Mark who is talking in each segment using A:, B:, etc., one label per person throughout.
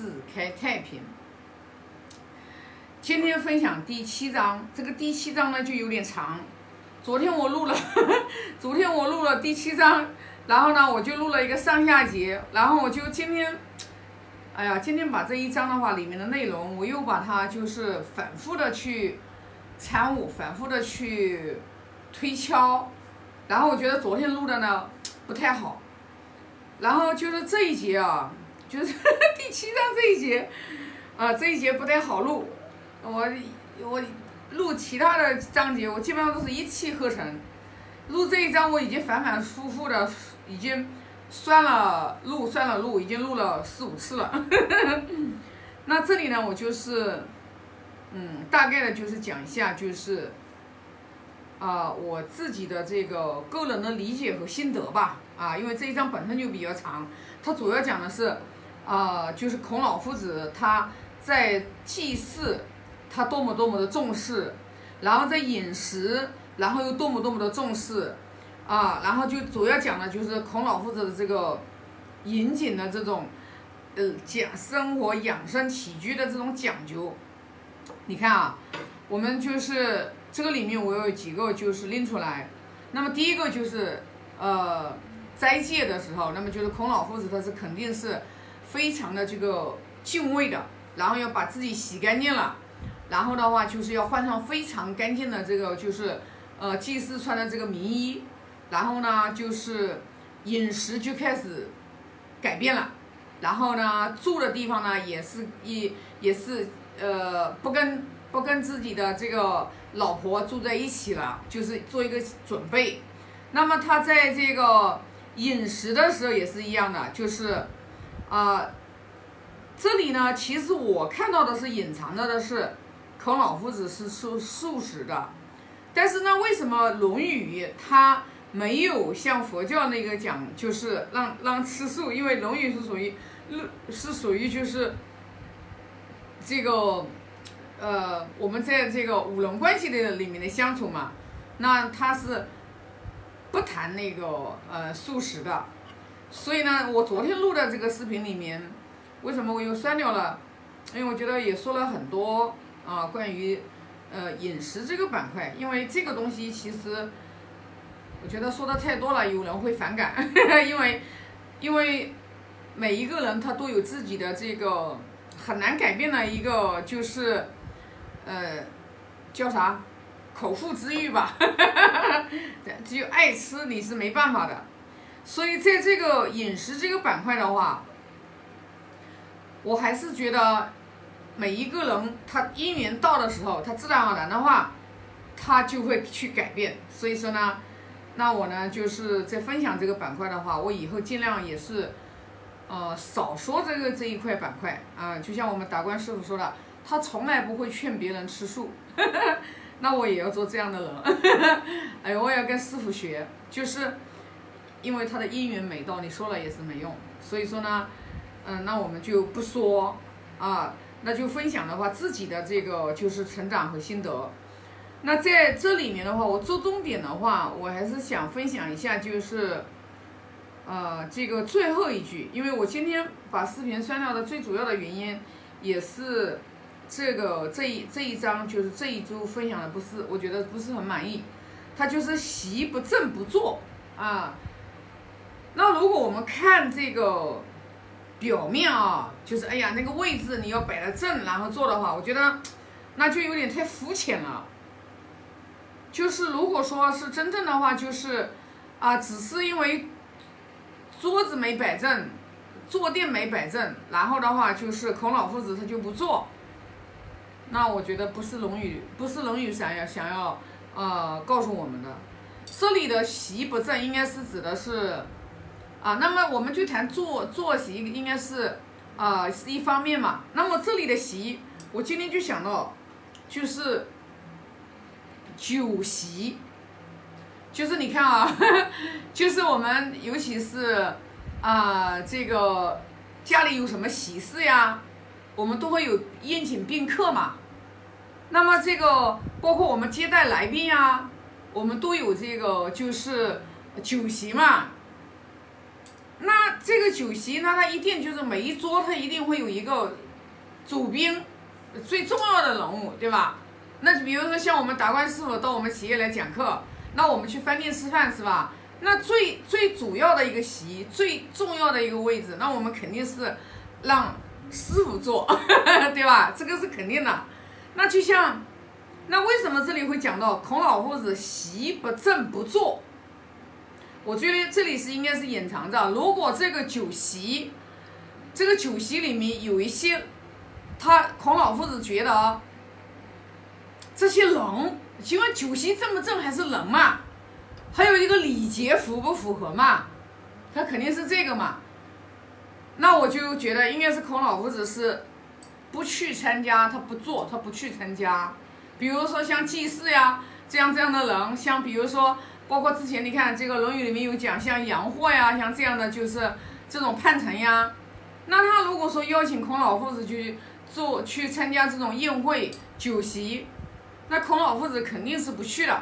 A: 自开太平。今天分享第七章，这个第七章呢就有点长。昨天我录了，昨天我录了第七章，然后呢我就录了一个上下节，然后我就今天，哎呀，今天把这一章的话里面的内容，我又把它就是反复的去参悟，反复的去推敲，然后我觉得昨天录的呢不太好，然后就是这一节啊，就是 第七章这一节，啊这一节不太好录。我我录其他的章节，我基本上都是一气呵成。录这一章，我已经反反复复的，已经算了录，算了录，已经录了四五次了。那这里呢，我就是，嗯，大概的就是讲一下，就是啊，我自己的这个个人的理解和心得吧。啊，因为这一章本身就比较长，它主要讲的是，啊，就是孔老夫子他在祭祀。他多么多么的重视，然后在饮食，然后又多么多么的重视，啊，然后就主要讲的就是孔老夫子的这个严谨的这种，呃，讲生活养生起居的这种讲究。你看啊，我们就是这个里面我有几个就是拎出来，那么第一个就是呃斋戒的时候，那么就是孔老夫子他是肯定是非常的这个敬畏的，然后要把自己洗干净了。然后的话就是要换上非常干净的这个，就是呃祭祀穿的这个名衣，然后呢就是饮食就开始改变了，然后呢住的地方呢也是一也是呃不跟不跟自己的这个老婆住在一起了，就是做一个准备。那么他在这个饮食的时候也是一样的，就是啊这里呢其实我看到的是隐藏着的是。孔老夫子是素素食的，但是呢，为什么《论语》它没有像佛教那个讲，就是让让吃素？因为《论语》是属于，是属于就是这个，呃，我们在这个五伦关系的里面的相处嘛，那他是不谈那个呃素食的，所以呢，我昨天录的这个视频里面，为什么我又删掉了？因为我觉得也说了很多。啊，关于呃饮食这个板块，因为这个东西其实我觉得说的太多了，有人会反感，因 为因为每一个人他都有自己的这个很难改变的一个就是呃叫啥口腹之欲吧，只有爱吃你是没办法的，所以在这个饮食这个板块的话，我还是觉得。每一个人，他姻缘到的时候，他自然而然的话，他就会去改变。所以说呢，那我呢就是在分享这个板块的话，我以后尽量也是，呃，少说这个这一块板块啊。就像我们达观师傅说的，他从来不会劝别人吃素，那我也要做这样的人。哎，我也要跟师傅学，就是因为他的姻缘没到，你说了也是没用。所以说呢，嗯，那我们就不说啊。那就分享的话，自己的这个就是成长和心得。那在这里面的话，我做重点的话，我还是想分享一下，就是，呃，这个最后一句，因为我今天把视频删掉的最主要的原因，也是这个这一这一章就是这一周分享的不是，我觉得不是很满意。他就是习不正不坐啊。那如果我们看这个。表面啊，就是哎呀，那个位置你要摆的正，然后坐的话，我觉得那就有点太肤浅了。就是如果说是真正的话，就是啊，只是因为桌子没摆正，坐垫没摆正，然后的话就是孔老夫子他就不坐。那我觉得不是《论语》，不是《论语》想要想要呃告诉我们的，这里的席不正应该是指的是。啊，那么我们就谈坐坐席，应该是，啊，是一方面嘛。那么这里的席，我今天就想到，就是酒席，就是你看啊，就是我们尤其是啊，这个家里有什么喜事呀，我们都会有宴请宾客嘛。那么这个包括我们接待来宾呀，我们都有这个就是酒席嘛。那这个酒席，那它一定就是每一桌它一定会有一个主宾，最重要的人物，对吧？那比如说像我们达观师傅到我们企业来讲课，那我们去饭店吃饭是吧？那最最主要的一个席，最重要的一个位置，那我们肯定是让师傅坐，对吧？这个是肯定的。那就像，那为什么这里会讲到孔老夫子席不正不坐？我觉得这里是应该是隐藏着，如果这个酒席，这个酒席里面有一些，他孔老夫子觉得啊，这些人，请问酒席正不正还是人嘛？还有一个礼节符不符合嘛？他肯定是这个嘛。那我就觉得应该是孔老夫子是不去参加，他不做，他不去参加。比如说像祭祀呀，这样这样的人，像比如说。包括之前你看这个《论语》里面有讲，像杨货呀，像这样的就是这种叛臣呀。那他如果说邀请孔老夫子去做去参加这种宴会酒席，那孔老夫子肯定是不去的。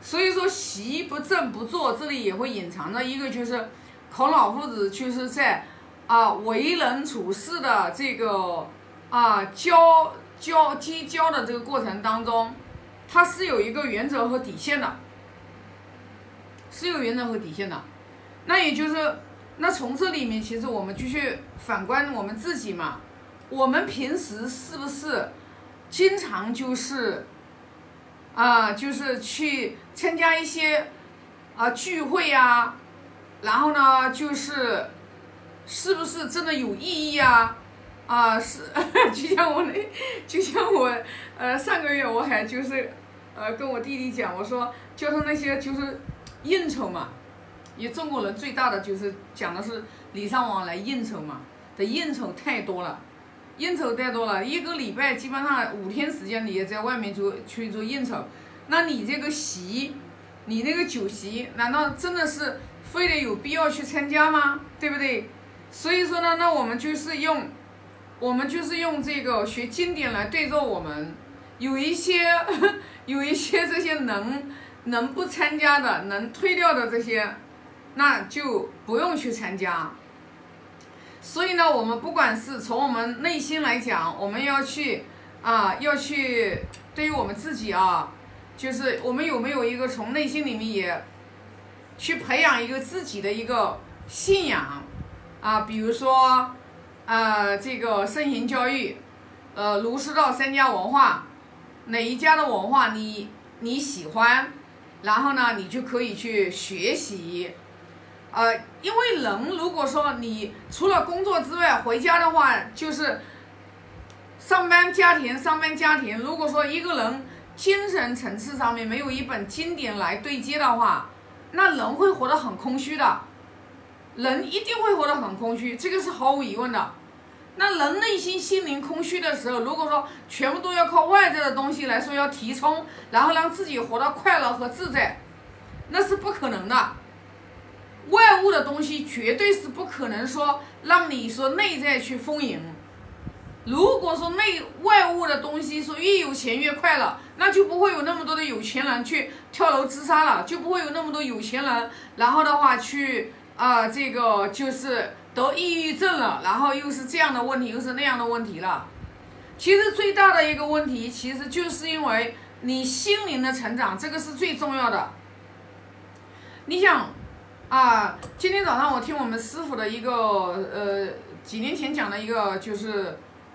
A: 所以说席不正不坐，这里也会隐藏着一个就是孔老夫子就是在啊为人处事的这个啊交交结交的这个过程当中，他是有一个原则和底线的。是有原则和底线的，那也就是，那从这里面其实我们就去反观我们自己嘛，我们平时是不是经常就是啊，就是去参加一些啊聚会呀，然后呢就是是不是真的有意义啊？啊是，就像我那，就像我呃上个月我还就是呃跟我弟弟讲，我说叫他那些就是。应酬嘛，因为中国人最大的就是讲的是礼尚往来应酬嘛，的应酬太多了，应酬太多了，一个礼拜基本上五天时间你也在外面做去做应酬，那你这个席，你那个酒席，难道真的是非得有必要去参加吗？对不对？所以说呢，那我们就是用，我们就是用这个学经典来对照我们，有一些 有一些这些能。能不参加的，能退掉的这些，那就不用去参加。所以呢，我们不管是从我们内心来讲，我们要去啊，要去对于我们自己啊，就是我们有没有一个从内心里面也去培养一个自己的一个信仰啊，比如说呃这个圣贤教育，呃儒释道三家文化，哪一家的文化你你喜欢？然后呢，你就可以去学习，呃，因为人如果说你除了工作之外回家的话，就是上班家庭上班家庭。如果说一个人精神层次上面没有一本经典来对接的话，那人会活得很空虚的，人一定会活得很空虚，这个是毫无疑问的。那人内心心灵空虚的时候，如果说全部都要靠外在的东西来说要提充，然后让自己活得快乐和自在，那是不可能的。外物的东西绝对是不可能说让你说内在去丰盈。如果说内外物的东西说越有钱越快乐，那就不会有那么多的有钱人去跳楼自杀了，就不会有那么多有钱人，然后的话去啊这个就是。得抑郁症了，然后又是这样的问题，又是那样的问题了。其实最大的一个问题，其实就是因为你心灵的成长，这个是最重要的。你想啊，今天早上我听我们师傅的一个呃几年前讲的一个就是《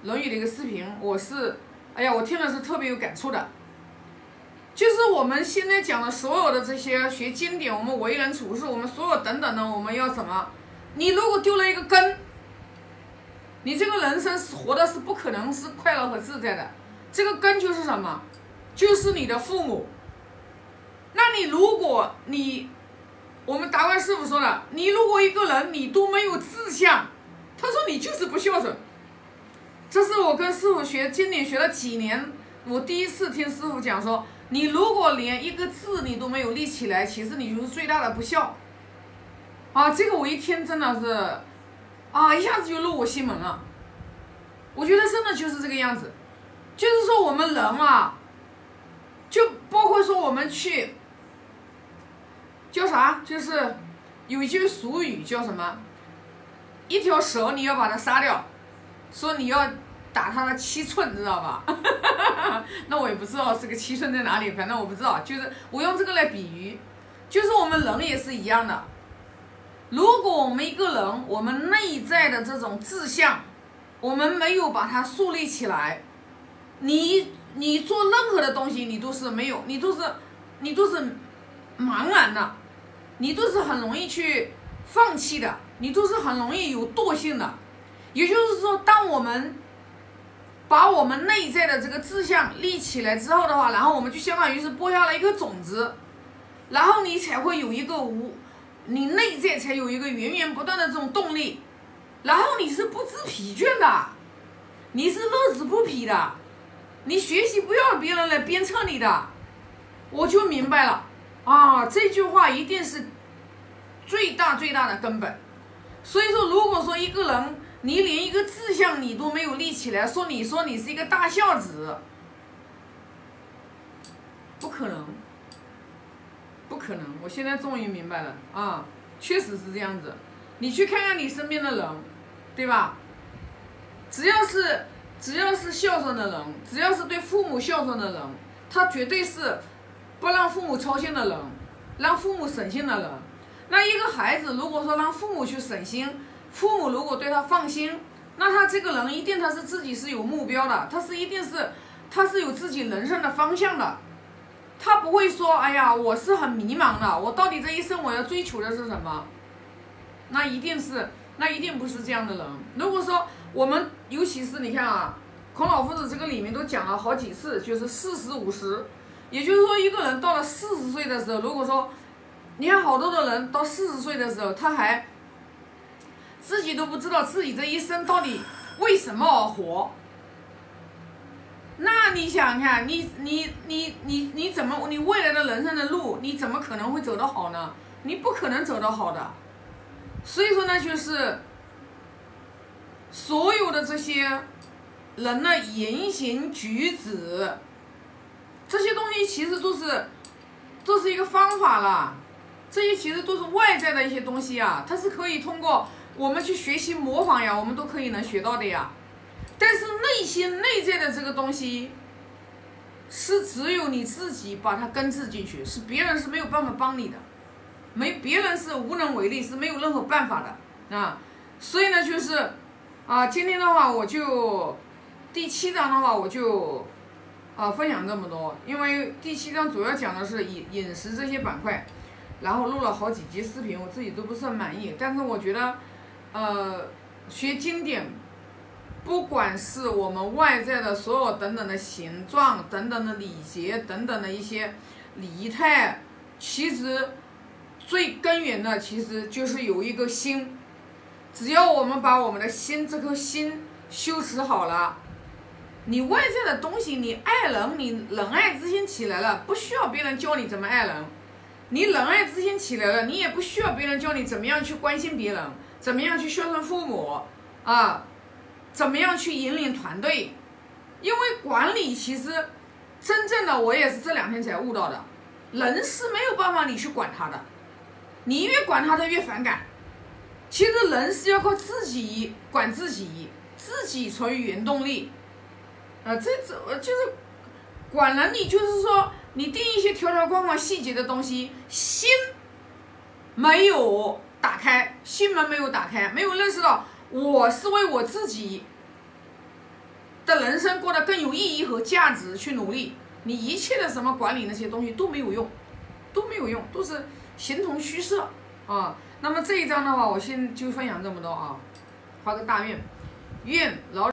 A: 论语》的一个视频，我是哎呀，我听了是特别有感触的。就是我们现在讲的所有的这些学经典，我们为人处事，我们所有等等的，我们要怎么？你如果丢了一个根，你这个人生是活的是不可能是快乐和自在的。这个根就是什么？就是你的父母。那你如果你，我们达观师傅说了，你如果一个人你都没有志向，他说你就是不孝顺。这是我跟师傅学经典学了几年，我第一次听师傅讲说，你如果连一个字你都没有立起来，其实你就是最大的不孝。啊，这个我一听真的是，啊，一下子就入我心门了。我觉得真的就是这个样子，就是说我们人啊，就包括说我们去，叫啥？就是有一句俗语叫什么？一条蛇你要把它杀掉，说你要打它的七寸，知道吧？那我也不知道这个七寸在哪里，反正我不知道。就是我用这个来比喻，就是我们人也是一样的。如果我们一个人，我们内在的这种志向，我们没有把它树立起来，你你做任何的东西，你都是没有，你都是你都是茫然的，你都是很容易去放弃的，你都是很容易有惰性的。也就是说，当我们把我们内在的这个志向立起来之后的话，然后我们就相当于是播下了一个种子，然后你才会有一个无。你内在才有一个源源不断的这种动力，然后你是不知疲倦的，你是乐此不疲的，你学习不要别人来鞭策你的，我就明白了啊，这句话一定是最大最大的根本。所以说，如果说一个人你连一个志向你都没有立起来，说你说你是一个大孝子，不可能。不可能，我现在终于明白了啊，确实是这样子。你去看看你身边的人，对吧？只要是只要是孝顺的人，只要是对父母孝顺的人，他绝对是不让父母操心的人，让父母省心的人。那一个孩子如果说让父母去省心，父母如果对他放心，那他这个人一定他是自己是有目标的，他是一定是他是有自己人生的方向的。他不会说：“哎呀，我是很迷茫的，我到底这一生我要追求的是什么？”那一定是，那一定不是这样的人。如果说我们，尤其是你看啊，孔老夫子这个里面都讲了好几次，就是四十五十，也就是说一个人到了四十岁的时候，如果说你看好多的人到四十岁的时候，他还自己都不知道自己这一生到底为什么而活。你想看，你你你你你怎么，你未来的人生的路，你怎么可能会走得好呢？你不可能走得好的。所以说呢，就是所有的这些人的言行举止，这些东西其实都是都是一个方法了。这些其实都是外在的一些东西啊，它是可以通过我们去学习模仿呀，我们都可以能学到的呀。但是内心内在的这个东西，是只有你自己把它根治进去，是别人是没有办法帮你的，没别人是无能为力，是没有任何办法的啊。所以呢，就是啊，今天的话我就第七章的话我就啊分享这么多，因为第七章主要讲的是饮饮食这些板块，然后录了好几集视频，我自己都不是很满意，但是我觉得呃学经典。不管是我们外在的所有等等的形状、等等的礼节、等等的一些仪态，其实最根源的其实就是有一个心。只要我们把我们的心这颗心修持好了，你外在的东西，你爱人，你仁爱之心起来了，不需要别人教你怎么爱人；你仁爱之心起来了，你也不需要别人教你怎么样去关心别人，怎么样去孝顺父母啊。怎么样去引领团队？因为管理其实真正的我也是这两天才悟到的，人是没有办法你去管他的，你越管他他越反感。其实人是要靠自己管自己，自己成为原动力。呃，这这就是管人，你就是说你定一些条条框框、细节的东西，心没有打开，心门没有打开，没有认识到。我是为我自己的人生过得更有意义和价值去努力，你一切的什么管理那些东西都没有用，都没有用，都是形同虚设啊。那么这一章的话，我先就分享这么多啊，发个大愿，愿老。